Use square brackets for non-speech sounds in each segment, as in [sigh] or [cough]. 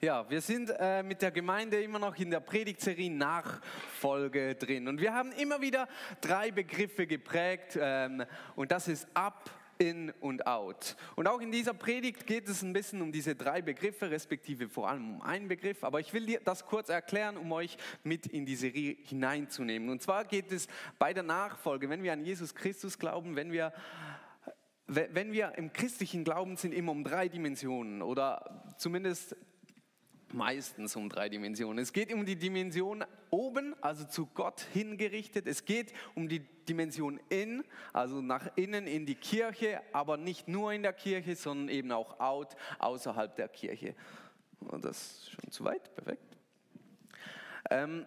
Ja, wir sind äh, mit der Gemeinde immer noch in der Predigtserie Nachfolge drin. Und wir haben immer wieder drei Begriffe geprägt. Ähm, und das ist ab, in und out. Und auch in dieser Predigt geht es ein bisschen um diese drei Begriffe, respektive vor allem um einen Begriff. Aber ich will dir das kurz erklären, um euch mit in die Serie hineinzunehmen. Und zwar geht es bei der Nachfolge, wenn wir an Jesus Christus glauben, wenn wir wenn wir im christlichen Glauben sind, immer um drei Dimensionen oder zumindest meistens um drei Dimensionen. Es geht um die Dimension oben, also zu Gott hingerichtet. Es geht um die Dimension in, also nach innen in die Kirche, aber nicht nur in der Kirche, sondern eben auch out, außerhalb der Kirche. Das ist schon zu weit, perfekt. Ähm,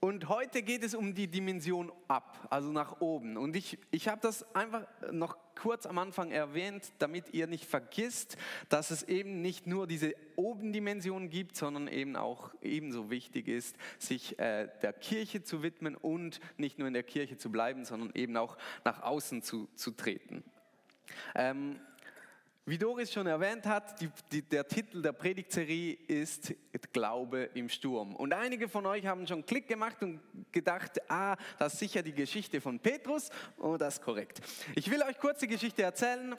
und heute geht es um die Dimension ab, also nach oben. Und ich, ich habe das einfach noch kurz am Anfang erwähnt, damit ihr nicht vergisst, dass es eben nicht nur diese Oben-Dimension gibt, sondern eben auch ebenso wichtig ist, sich äh, der Kirche zu widmen und nicht nur in der Kirche zu bleiben, sondern eben auch nach außen zu, zu treten. Ähm, wie Doris schon erwähnt hat, die, die, der Titel der Predigtserie ist Glaube im Sturm. Und einige von euch haben schon Klick gemacht und gedacht, ah, das ist sicher die Geschichte von Petrus. Oh, das ist korrekt. Ich will euch kurz die Geschichte erzählen.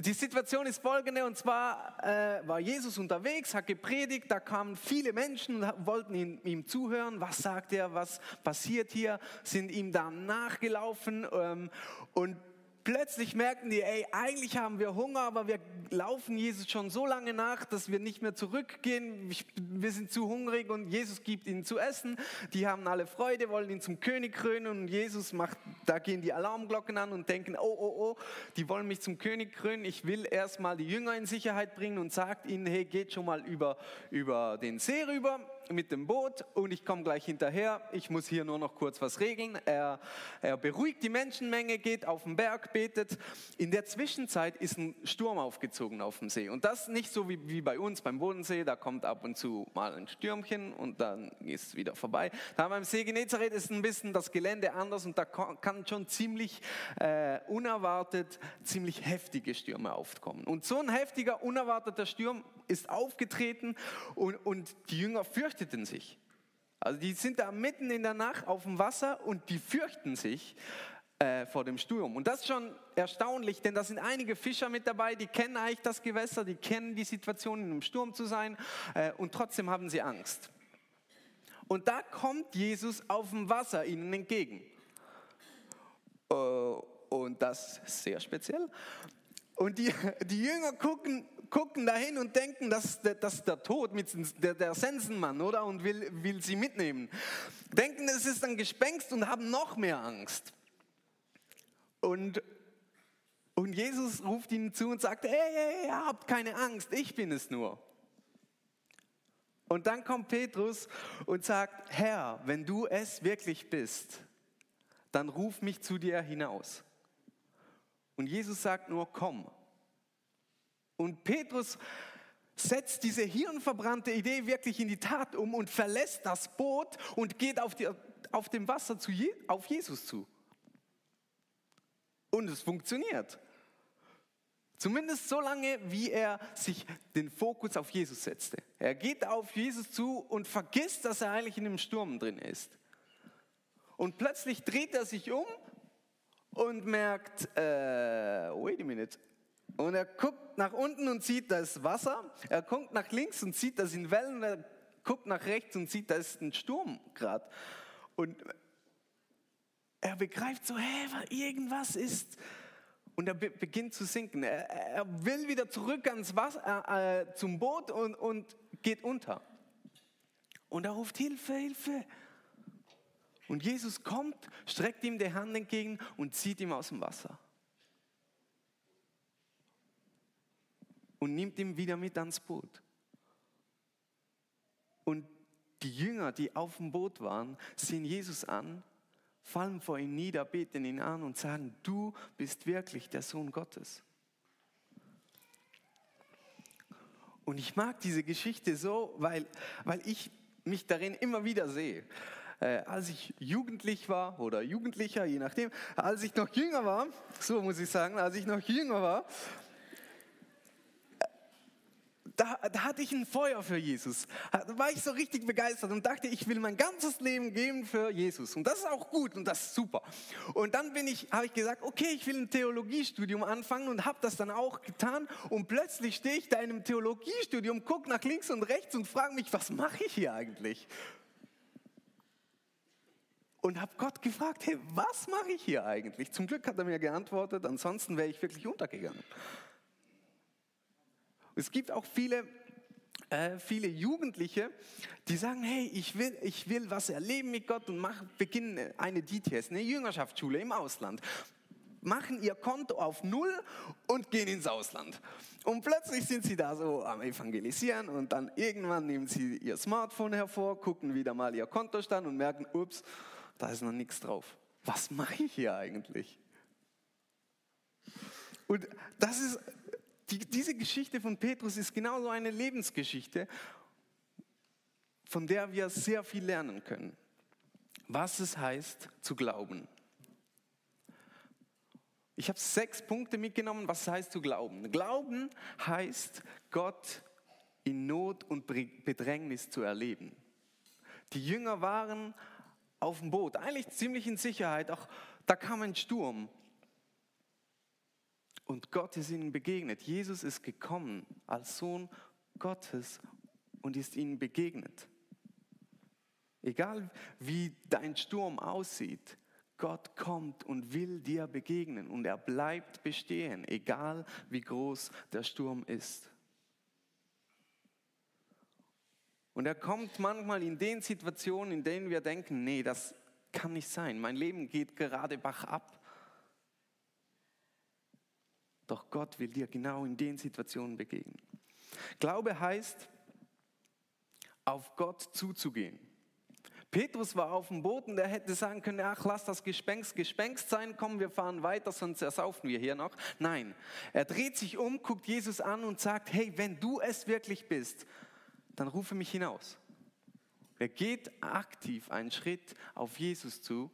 Die Situation ist folgende, und zwar äh, war Jesus unterwegs, hat gepredigt, da kamen viele Menschen und wollten ihm, ihm zuhören. Was sagt er, was passiert hier? Sind ihm da nachgelaufen ähm, und plötzlich merken die, ey, eigentlich haben wir Hunger, aber wir laufen Jesus schon so lange nach, dass wir nicht mehr zurückgehen. Wir sind zu hungrig und Jesus gibt ihnen zu essen. Die haben alle Freude, wollen ihn zum König krönen und Jesus macht, da gehen die Alarmglocken an und denken, oh, oh, oh, die wollen mich zum König krönen. Ich will erstmal die Jünger in Sicherheit bringen und sagt ihnen, hey, geht schon mal über, über den See rüber mit dem Boot und ich komme gleich hinterher. Ich muss hier nur noch kurz was regeln. Er, er beruhigt die Menschenmenge, geht auf den Berg, betet. In der Zwischenzeit ist ein Sturm aufgezogen auf dem See. Und das nicht so wie, wie bei uns beim Bodensee, da kommt ab und zu mal ein Stürmchen und dann ist es wieder vorbei. Da beim See Genezareth ist ein bisschen das Gelände anders und da kann schon ziemlich äh, unerwartet, ziemlich heftige Stürme aufkommen. Und so ein heftiger, unerwarteter Sturm ist aufgetreten und, und die Jünger fürchteten sich. Also die sind da mitten in der Nacht auf dem Wasser und die fürchten sich äh, vor dem Sturm. Und das ist schon erstaunlich, denn da sind einige Fischer mit dabei, die kennen eigentlich das Gewässer, die kennen die Situation, in einem Sturm zu sein äh, und trotzdem haben sie Angst. Und da kommt Jesus auf dem Wasser ihnen entgegen. Äh, und das ist sehr speziell. Und die, die Jünger gucken, gucken dahin und denken, das, das ist der Tod, mit der, der Sensenmann, oder? Und will, will sie mitnehmen. Denken, es ist ein Gespenst und haben noch mehr Angst. Und, und Jesus ruft ihnen zu und sagt, hey, hey, habt keine Angst, ich bin es nur. Und dann kommt Petrus und sagt, Herr, wenn du es wirklich bist, dann ruf mich zu dir hinaus. Und Jesus sagt nur, komm. Und Petrus setzt diese hirnverbrannte Idee wirklich in die Tat um und verlässt das Boot und geht auf, die, auf dem Wasser zu Je, auf Jesus zu. Und es funktioniert. Zumindest so lange, wie er sich den Fokus auf Jesus setzte. Er geht auf Jesus zu und vergisst, dass er eigentlich in einem Sturm drin ist. Und plötzlich dreht er sich um und merkt, äh, wait a minute. Und er guckt nach unten und sieht, da ist Wasser. Er guckt nach links und sieht, da sind Wellen. Er guckt nach rechts und sieht, da ist ein Sturm gerade. Und er begreift so, hä, irgendwas ist. Und er beginnt zu sinken. Er, er will wieder zurück ans Wasser, äh, äh, zum Boot und, und geht unter. Und er ruft Hilfe, Hilfe. Und Jesus kommt, streckt ihm die Hand entgegen und zieht ihn aus dem Wasser. Und nimmt ihn wieder mit ans Boot. Und die Jünger, die auf dem Boot waren, sehen Jesus an, fallen vor ihm nieder, beten ihn an und sagen, du bist wirklich der Sohn Gottes. Und ich mag diese Geschichte so, weil, weil ich mich darin immer wieder sehe äh, als ich jugendlich war oder Jugendlicher, je nachdem, als ich noch jünger war, so muss ich sagen, als ich noch jünger war, da, da, hatte ich ein Feuer für Jesus. Da war ich so richtig begeistert und dachte, ich will mein ganzes Leben geben für Jesus. Und das ist auch gut und das ist super. Und dann bin ich, habe ich gesagt, okay, ich will ein Theologiestudium anfangen und habe das dann auch getan. Und plötzlich stehe ich da in einem Theologiestudium, gucke nach links und rechts und frage mich, was mache ich hier eigentlich? Und habe Gott gefragt, hey, was mache ich hier eigentlich? Zum Glück hat er mir geantwortet, ansonsten wäre ich wirklich untergegangen. Es gibt auch viele, äh, viele Jugendliche, die sagen, hey, ich will, ich will was erleben mit Gott und mach, beginnen eine DTS, eine Jüngerschaftsschule im Ausland machen ihr Konto auf Null und gehen ins Ausland. Und plötzlich sind sie da so am Evangelisieren und dann irgendwann nehmen sie ihr Smartphone hervor, gucken wieder mal ihr Kontostand und merken, ups, da ist noch nichts drauf. Was mache ich hier eigentlich? Und das ist die, diese Geschichte von Petrus ist genauso eine Lebensgeschichte, von der wir sehr viel lernen können. Was es heißt zu glauben. Ich habe sechs Punkte mitgenommen, was es heißt zu glauben. Glauben heißt, Gott in Not und Bedrängnis zu erleben. Die Jünger waren auf dem Boot, eigentlich ziemlich in Sicherheit, auch da kam ein Sturm. Und Gott ist ihnen begegnet. Jesus ist gekommen als Sohn Gottes und ist ihnen begegnet. Egal wie dein Sturm aussieht, Gott kommt und will dir begegnen und er bleibt bestehen, egal wie groß der Sturm ist. Und er kommt manchmal in den Situationen, in denen wir denken, nee, das kann nicht sein. Mein Leben geht gerade bach ab. Doch Gott will dir genau in den Situationen begegnen. Glaube heißt, auf Gott zuzugehen. Petrus war auf dem Boot und er hätte sagen können, ach, lass das Gespenst Gespenst sein, komm, wir fahren weiter, sonst ersaufen wir hier noch. Nein, er dreht sich um, guckt Jesus an und sagt, hey, wenn du es wirklich bist, dann rufe mich hinaus. Er geht aktiv einen Schritt auf Jesus zu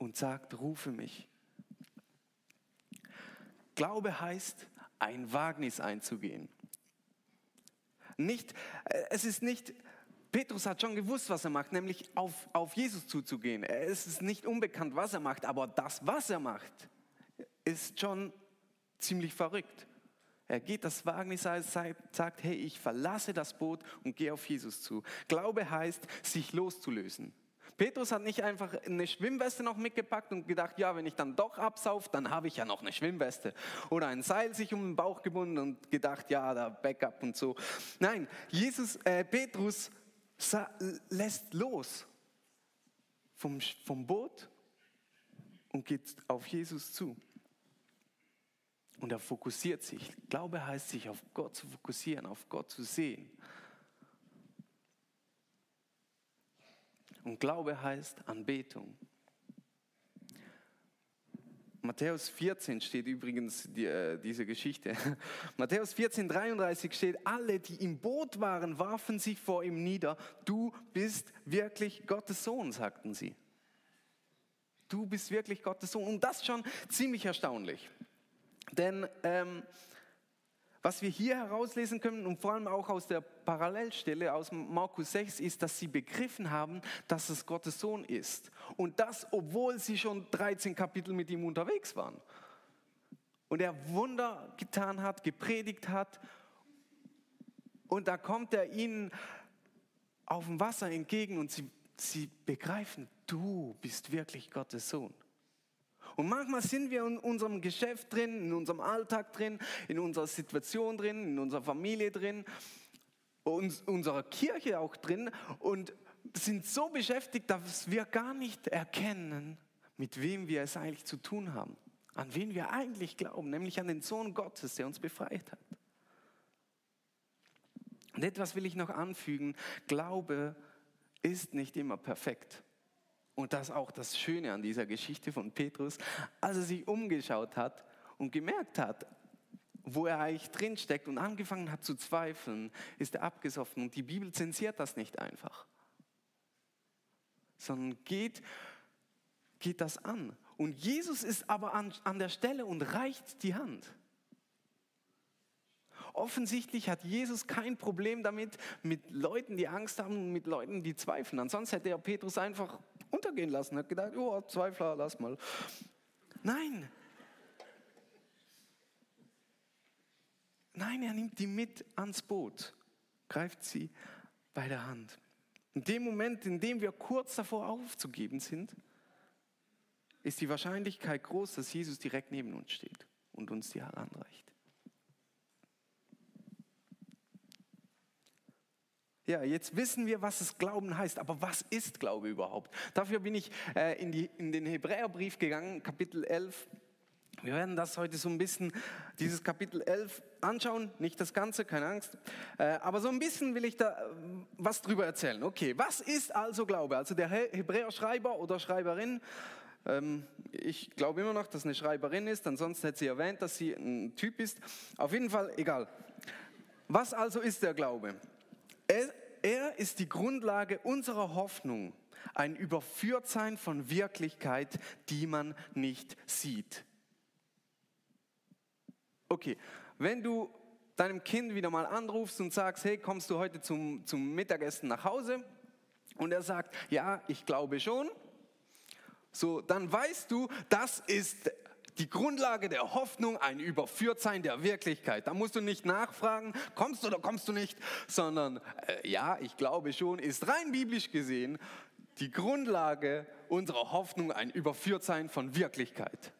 und sagt, rufe mich. Glaube heißt, ein Wagnis einzugehen. Nicht, äh, es ist nicht, Petrus hat schon gewusst, was er macht, nämlich auf, auf Jesus zuzugehen. Es ist nicht unbekannt, was er macht, aber das, was er macht, ist schon ziemlich verrückt. Er geht das Wagnis ein, sagt, hey, ich verlasse das Boot und gehe auf Jesus zu. Glaube heißt, sich loszulösen. Petrus hat nicht einfach eine Schwimmweste noch mitgepackt und gedacht, ja, wenn ich dann doch absauf, dann habe ich ja noch eine Schwimmweste. Oder ein Seil sich um den Bauch gebunden und gedacht, ja, da Backup und so. Nein, Jesus, äh, Petrus lässt los vom, vom Boot und geht auf Jesus zu. Und er fokussiert sich. Glaube heißt, sich auf Gott zu fokussieren, auf Gott zu sehen. Und Glaube heißt Anbetung. Matthäus 14 steht übrigens die, äh, diese Geschichte. [laughs] Matthäus 14, 33 steht, alle, die im Boot waren, warfen sich vor ihm nieder. Du bist wirklich Gottes Sohn, sagten sie. Du bist wirklich Gottes Sohn. Und das schon ziemlich erstaunlich. Denn ähm, was wir hier herauslesen können und vor allem auch aus der Parallelstelle aus Markus 6 ist, dass sie begriffen haben, dass es Gottes Sohn ist. Und das, obwohl sie schon 13 Kapitel mit ihm unterwegs waren. Und er Wunder getan hat, gepredigt hat. Und da kommt er ihnen auf dem Wasser entgegen und sie, sie begreifen, du bist wirklich Gottes Sohn. Und manchmal sind wir in unserem Geschäft drin, in unserem Alltag drin, in unserer Situation drin, in unserer Familie drin, in unserer Kirche auch drin und sind so beschäftigt, dass wir gar nicht erkennen, mit wem wir es eigentlich zu tun haben, an wen wir eigentlich glauben, nämlich an den Sohn Gottes, der uns befreit hat. Und etwas will ich noch anfügen, Glaube ist nicht immer perfekt. Und das ist auch das Schöne an dieser Geschichte von Petrus, als er sich umgeschaut hat und gemerkt hat, wo er eigentlich drinsteckt und angefangen hat zu zweifeln, ist er abgesoffen. Und die Bibel zensiert das nicht einfach, sondern geht, geht das an Und Jesus ist aber an, an der Stelle und reicht die Hand. Offensichtlich hat Jesus kein Problem damit, mit Leuten, die Angst haben und mit Leuten, die zweifeln. Ansonsten hätte er Petrus einfach untergehen lassen, hat gedacht, oh, Zweifler, lass mal. Nein. Nein, er nimmt die mit ans Boot, greift sie bei der Hand. In dem Moment, in dem wir kurz davor aufzugeben sind, ist die Wahrscheinlichkeit groß, dass Jesus direkt neben uns steht und uns die Hand anreicht. Ja, jetzt wissen wir, was es Glauben heißt. Aber was ist Glaube überhaupt? Dafür bin ich äh, in, die, in den Hebräerbrief gegangen, Kapitel 11. Wir werden das heute so ein bisschen, dieses Kapitel 11 anschauen, nicht das Ganze, keine Angst, äh, aber so ein bisschen will ich da äh, was drüber erzählen. Okay, was ist also Glaube? Also der Hebräer-Schreiber oder Schreiberin, ähm, ich glaube immer noch, dass eine Schreiberin ist, ansonsten hätte sie erwähnt, dass sie ein Typ ist. Auf jeden Fall egal. Was also ist der Glaube? Er, ist die Grundlage unserer Hoffnung, ein Überführtsein von Wirklichkeit, die man nicht sieht. Okay, wenn du deinem Kind wieder mal anrufst und sagst, hey, kommst du heute zum, zum Mittagessen nach Hause? Und er sagt, ja, ich glaube schon. So, dann weißt du, das ist die Grundlage der Hoffnung, ein Überführtsein der Wirklichkeit. Da musst du nicht nachfragen, kommst du oder kommst du nicht, sondern äh, ja, ich glaube schon, ist rein biblisch gesehen die Grundlage unserer Hoffnung ein Überführtsein von Wirklichkeit.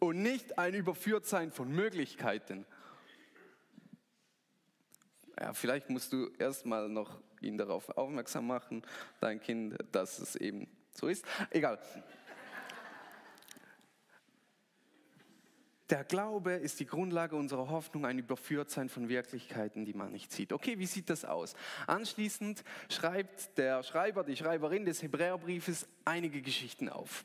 Und nicht ein Überführtsein von Möglichkeiten. Ja, vielleicht musst du erstmal noch ihn darauf aufmerksam machen, dein Kind, dass es eben so ist. Egal. Der Glaube ist die Grundlage unserer Hoffnung, ein Überführtsein von Wirklichkeiten, die man nicht sieht. Okay, wie sieht das aus? Anschließend schreibt der Schreiber, die Schreiberin des Hebräerbriefes einige Geschichten auf.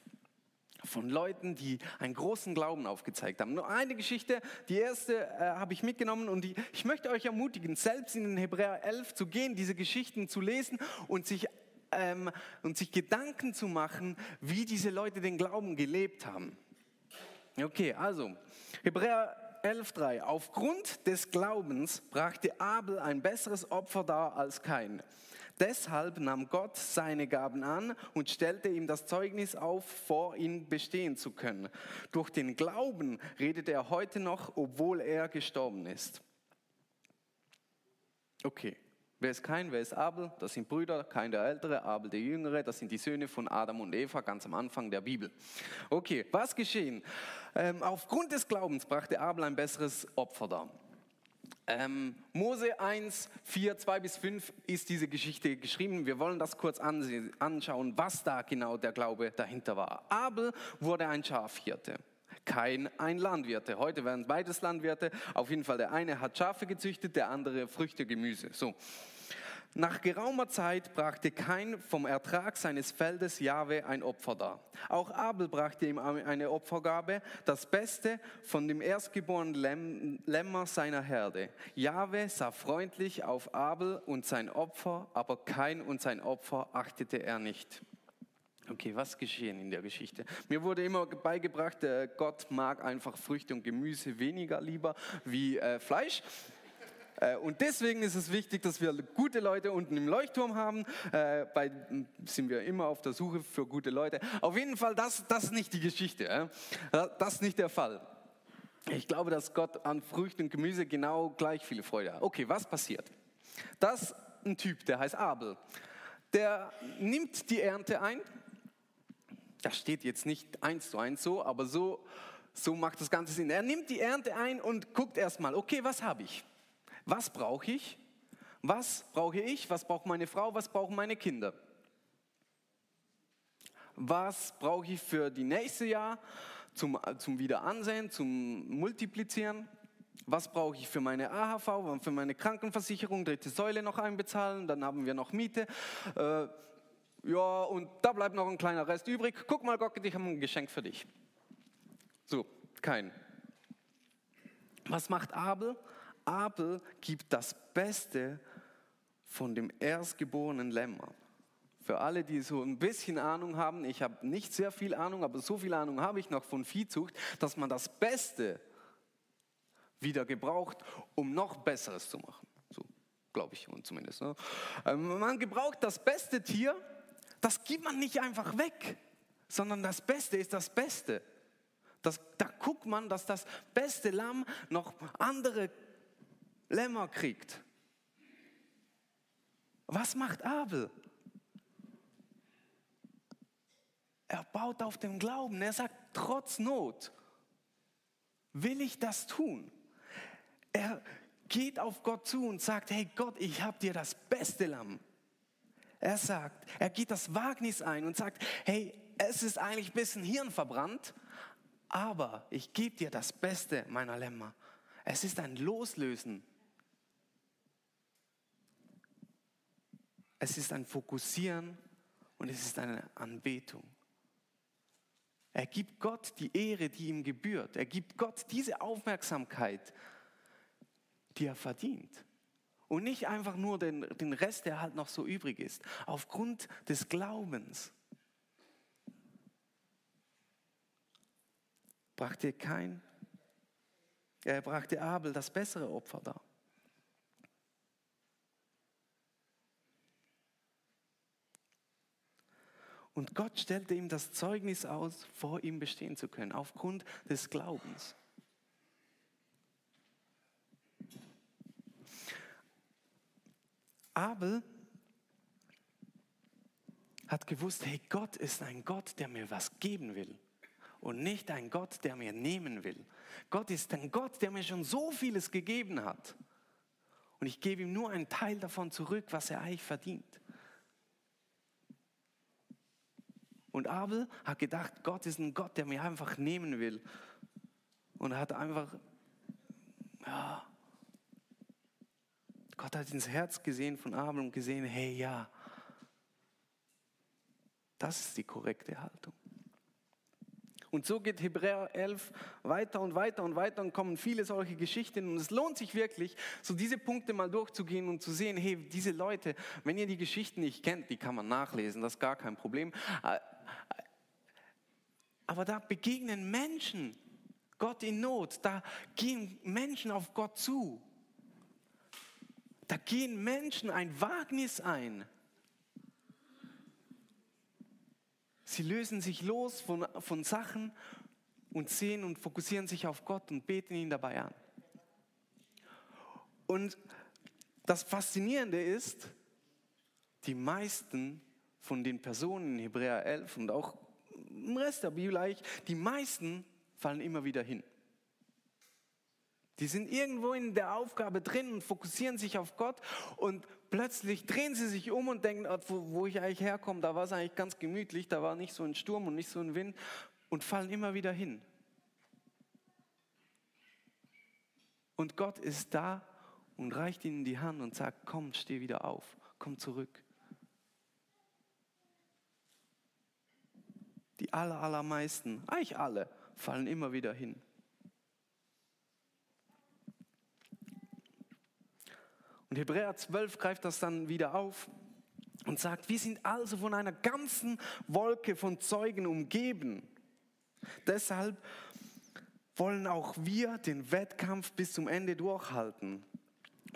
Von Leuten, die einen großen Glauben aufgezeigt haben. Nur eine Geschichte, die erste äh, habe ich mitgenommen und die, ich möchte euch ermutigen, selbst in den Hebräer 11 zu gehen, diese Geschichten zu lesen und sich, ähm, und sich Gedanken zu machen, wie diese Leute den Glauben gelebt haben. Okay, also Hebräer 11.3. Aufgrund des Glaubens brachte Abel ein besseres Opfer dar als kein. Deshalb nahm Gott seine Gaben an und stellte ihm das Zeugnis auf, vor ihm bestehen zu können. Durch den Glauben redet er heute noch, obwohl er gestorben ist. Okay, Wer ist Kain, wer ist Abel? Das sind Brüder, Kain der Ältere, Abel der Jüngere. Das sind die Söhne von Adam und Eva ganz am Anfang der Bibel. Okay, was geschehen? Ähm, aufgrund des Glaubens brachte Abel ein besseres Opfer dar. Ähm, Mose 1, 4, 2 bis 5 ist diese Geschichte geschrieben. Wir wollen das kurz anschauen, was da genau der Glaube dahinter war. Abel wurde ein Schafhirte kein ein Landwirte. Heute werden beides Landwirte. Auf jeden Fall der eine hat Schafe gezüchtet, der andere Früchte, Gemüse. So. Nach geraumer Zeit brachte kein vom Ertrag seines Feldes Jahwe ein Opfer dar. Auch Abel brachte ihm eine Opfergabe, das Beste von dem erstgeborenen Lämmer seiner Herde. Jahwe sah freundlich auf Abel und sein Opfer, aber kein und sein Opfer achtete er nicht. Okay, was geschehen in der Geschichte? Mir wurde immer beigebracht, äh, Gott mag einfach Früchte und Gemüse weniger lieber wie äh, Fleisch. Äh, und deswegen ist es wichtig, dass wir gute Leute unten im Leuchtturm haben. Äh, bei, sind wir immer auf der Suche für gute Leute. Auf jeden Fall, das, das ist nicht die Geschichte. Das ist nicht der Fall. Ich glaube, dass Gott an Früchten und Gemüse genau gleich viele Freude hat. Okay, was passiert? Das ist ein Typ, der heißt Abel. Der nimmt die Ernte ein. Das steht jetzt nicht eins zu eins so, aber so, so macht das Ganze Sinn. Er nimmt die Ernte ein und guckt erstmal, okay, was habe ich? Was brauche ich? Was brauche ich? Was braucht meine Frau? Was brauchen meine Kinder? Was brauche ich für die nächste Jahr zum, zum Wiederansehen, zum Multiplizieren? Was brauche ich für meine AHV, für meine Krankenversicherung, dritte Säule noch einbezahlen? Dann haben wir noch Miete. Ja, und da bleibt noch ein kleiner Rest übrig. Guck mal, Gott, ich habe ein Geschenk für dich. So, kein. Was macht Abel? Abel gibt das Beste von dem erstgeborenen Lämmer, Für alle, die so ein bisschen Ahnung haben, ich habe nicht sehr viel Ahnung, aber so viel Ahnung habe ich noch von Viehzucht, dass man das Beste wieder gebraucht, um noch Besseres zu machen. So glaube ich zumindest. Ne? Ähm, man gebraucht das beste Tier, das gibt man nicht einfach weg, sondern das Beste ist das Beste. Das, da guckt man, dass das beste Lamm noch andere Lämmer kriegt. Was macht Abel? Er baut auf dem Glauben. Er sagt, trotz Not will ich das tun. Er geht auf Gott zu und sagt, hey Gott, ich habe dir das beste Lamm. Er sagt, er geht das Wagnis ein und sagt, hey, es ist eigentlich ein bisschen Hirn verbrannt, aber ich gebe dir das Beste meiner Lämmer. Es ist ein Loslösen. Es ist ein Fokussieren und es ist eine Anbetung. Er gibt Gott die Ehre, die ihm gebührt. Er gibt Gott diese Aufmerksamkeit, die er verdient. Und nicht einfach nur den, den Rest, der halt noch so übrig ist. Aufgrund des Glaubens. Brachte kein, er brachte Abel das bessere Opfer dar. Und Gott stellte ihm das Zeugnis aus, vor ihm bestehen zu können, aufgrund des Glaubens. Abel hat gewusst, hey, Gott ist ein Gott, der mir was geben will und nicht ein Gott, der mir nehmen will. Gott ist ein Gott, der mir schon so vieles gegeben hat. Und ich gebe ihm nur einen Teil davon zurück, was er eigentlich verdient. Und Abel hat gedacht, Gott ist ein Gott, der mir einfach nehmen will. Und hat einfach, ja, Gott hat ins Herz gesehen von Abel und gesehen, hey ja, das ist die korrekte Haltung. Und so geht Hebräer 11 weiter und weiter und weiter und kommen viele solche Geschichten. Und es lohnt sich wirklich, so diese Punkte mal durchzugehen und zu sehen, hey, diese Leute, wenn ihr die Geschichten nicht kennt, die kann man nachlesen, das ist gar kein Problem. Aber da begegnen Menschen Gott in Not, da gehen Menschen auf Gott zu. Da gehen Menschen ein Wagnis ein. Sie lösen sich los von, von Sachen und sehen und fokussieren sich auf Gott und beten ihn dabei an. Und das Faszinierende ist, die meisten von den Personen in Hebräer 11 und auch im Rest der Bibel die meisten fallen immer wieder hin. Die sind irgendwo in der Aufgabe drin und fokussieren sich auf Gott und plötzlich drehen sie sich um und denken, ah, wo, ich eigentlich herkomme, da war es eigentlich ganz gemütlich, da war nicht so ein Sturm und nicht so ein Wind und fallen immer wieder hin. Und Gott ist da und reicht ihnen die Hand und sagt, komm, steh wieder auf, komm zurück. Die aller, allermeisten, eigentlich alle, fallen immer wieder hin. Und Hebräer 12 greift das dann wieder auf und sagt, wir sind also von einer ganzen Wolke von Zeugen umgeben. Deshalb wollen auch wir den Wettkampf bis zum Ende durchhalten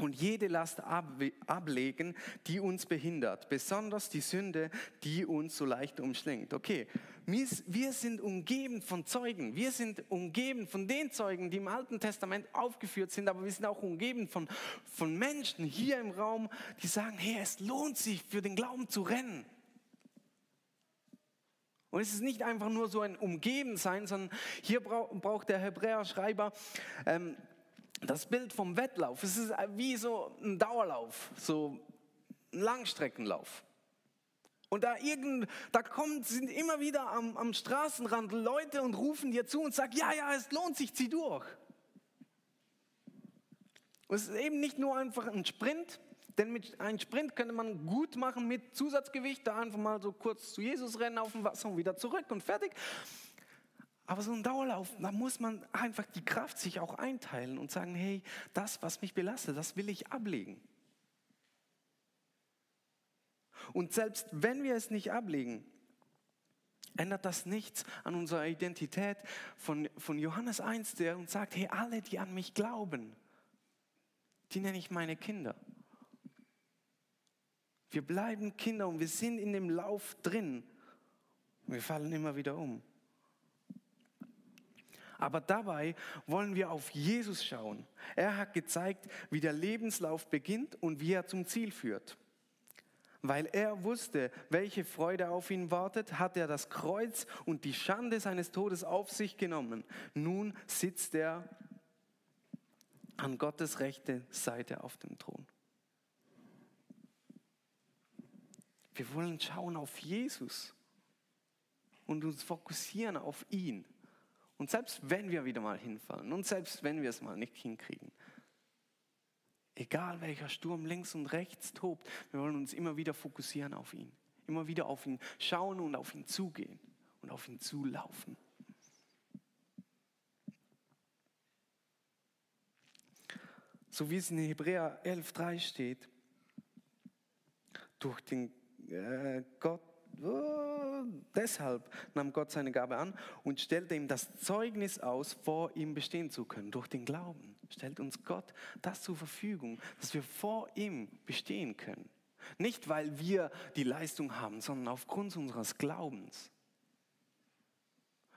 und jede Last ablegen, die uns behindert, besonders die Sünde, die uns so leicht umschlingt. Okay, wir sind umgeben von Zeugen, wir sind umgeben von den Zeugen, die im Alten Testament aufgeführt sind, aber wir sind auch umgeben von, von Menschen hier im Raum, die sagen, hey, es lohnt sich für den Glauben zu rennen. Und es ist nicht einfach nur so ein Umgeben sein, sondern hier braucht der Hebräer-Schreiber ähm, das Bild vom Wettlauf, es ist wie so ein Dauerlauf, so ein Langstreckenlauf. Und da, irgend, da kommen, sind immer wieder am, am Straßenrand Leute und rufen dir zu und sagen, ja, ja, es lohnt sich, zieh durch. Und es ist eben nicht nur einfach ein Sprint, denn mit einem Sprint könnte man gut machen mit Zusatzgewicht, da einfach mal so kurz zu Jesus rennen auf dem Wasser und wieder zurück und fertig. Aber so ein Dauerlauf, da muss man einfach die Kraft sich auch einteilen und sagen, hey, das, was mich belastet, das will ich ablegen. Und selbst wenn wir es nicht ablegen, ändert das nichts an unserer Identität von, von Johannes 1, der uns sagt, hey, alle, die an mich glauben, die nenne ich meine Kinder. Wir bleiben Kinder und wir sind in dem Lauf drin. Wir fallen immer wieder um. Aber dabei wollen wir auf Jesus schauen. Er hat gezeigt, wie der Lebenslauf beginnt und wie er zum Ziel führt. Weil er wusste, welche Freude auf ihn wartet, hat er das Kreuz und die Schande seines Todes auf sich genommen. Nun sitzt er an Gottes rechte Seite auf dem Thron. Wir wollen schauen auf Jesus und uns fokussieren auf ihn. Und selbst wenn wir wieder mal hinfallen und selbst wenn wir es mal nicht hinkriegen, egal welcher Sturm links und rechts tobt, wir wollen uns immer wieder fokussieren auf ihn. Immer wieder auf ihn schauen und auf ihn zugehen und auf ihn zulaufen. So wie es in Hebräer 11.3 steht, durch den äh, Gott Oh, deshalb nahm Gott seine Gabe an und stellte ihm das Zeugnis aus, vor ihm bestehen zu können. Durch den Glauben stellt uns Gott das zur Verfügung, dass wir vor ihm bestehen können. Nicht, weil wir die Leistung haben, sondern aufgrund unseres Glaubens.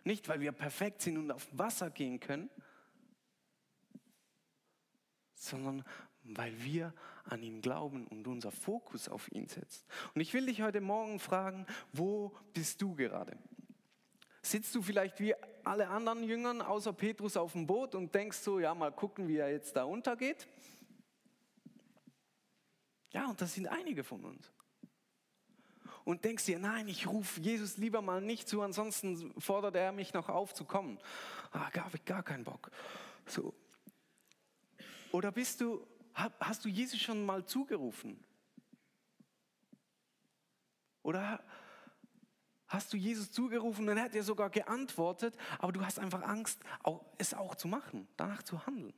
Nicht, weil wir perfekt sind und auf Wasser gehen können, sondern weil wir an ihn glauben und unser Fokus auf ihn setzt. Und ich will dich heute Morgen fragen, wo bist du gerade? Sitzt du vielleicht wie alle anderen Jüngern außer Petrus auf dem Boot und denkst so, ja, mal gucken, wie er jetzt da untergeht? Ja, und das sind einige von uns. Und denkst dir, nein, ich rufe Jesus lieber mal nicht zu, ansonsten fordert er mich noch auf zu kommen. Ah, da habe ich gar keinen Bock. So. Oder bist du Hast du Jesus schon mal zugerufen? Oder hast du Jesus zugerufen er hat dir sogar geantwortet, aber du hast einfach Angst, es auch zu machen, danach zu handeln?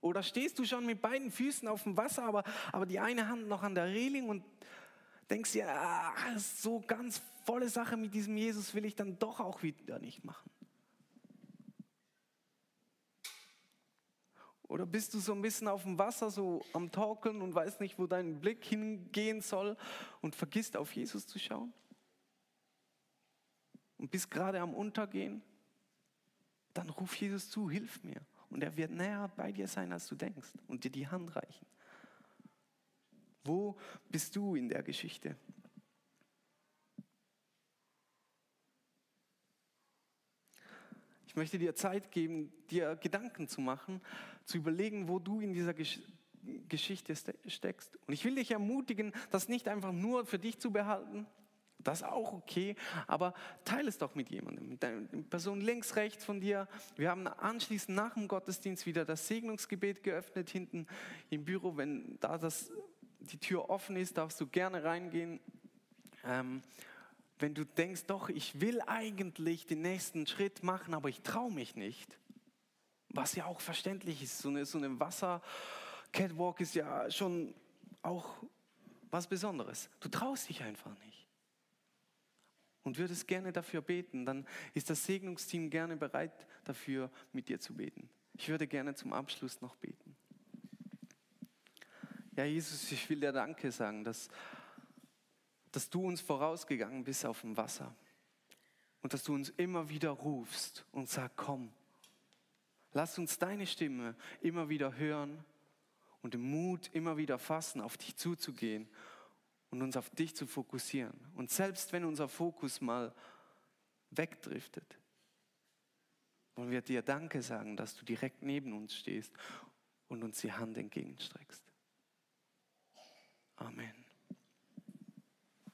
Oder stehst du schon mit beiden Füßen auf dem Wasser, aber, aber die eine Hand noch an der Reling und denkst dir, ah, so ganz volle Sache mit diesem Jesus will ich dann doch auch wieder nicht machen? Oder bist du so ein bisschen auf dem Wasser, so am Torkeln und weißt nicht, wo dein Blick hingehen soll und vergisst auf Jesus zu schauen? Und bist gerade am Untergehen? Dann ruf Jesus zu, hilf mir. Und er wird näher bei dir sein, als du denkst und dir die Hand reichen. Wo bist du in der Geschichte? Ich möchte dir Zeit geben, dir Gedanken zu machen, zu überlegen, wo du in dieser Gesch Geschichte steckst. Und ich will dich ermutigen, das nicht einfach nur für dich zu behalten. Das ist auch okay, aber teile es doch mit jemandem, mit der Person links, rechts von dir. Wir haben anschließend nach dem Gottesdienst wieder das Segnungsgebet geöffnet hinten im Büro. Wenn da das, die Tür offen ist, darfst du gerne reingehen. Ähm, wenn du denkst, doch, ich will eigentlich den nächsten Schritt machen, aber ich traue mich nicht, was ja auch verständlich ist, so eine, so eine Wasser-Catwalk ist ja schon auch was Besonderes. Du traust dich einfach nicht und würdest gerne dafür beten, dann ist das Segnungsteam gerne bereit dafür, mit dir zu beten. Ich würde gerne zum Abschluss noch beten. Ja, Jesus, ich will dir Danke sagen, dass dass du uns vorausgegangen bist auf dem Wasser und dass du uns immer wieder rufst und sagst, komm, lass uns deine Stimme immer wieder hören und den Mut immer wieder fassen, auf dich zuzugehen und uns auf dich zu fokussieren. Und selbst wenn unser Fokus mal wegdriftet, wollen wir dir Danke sagen, dass du direkt neben uns stehst und uns die Hand entgegenstreckst. Amen.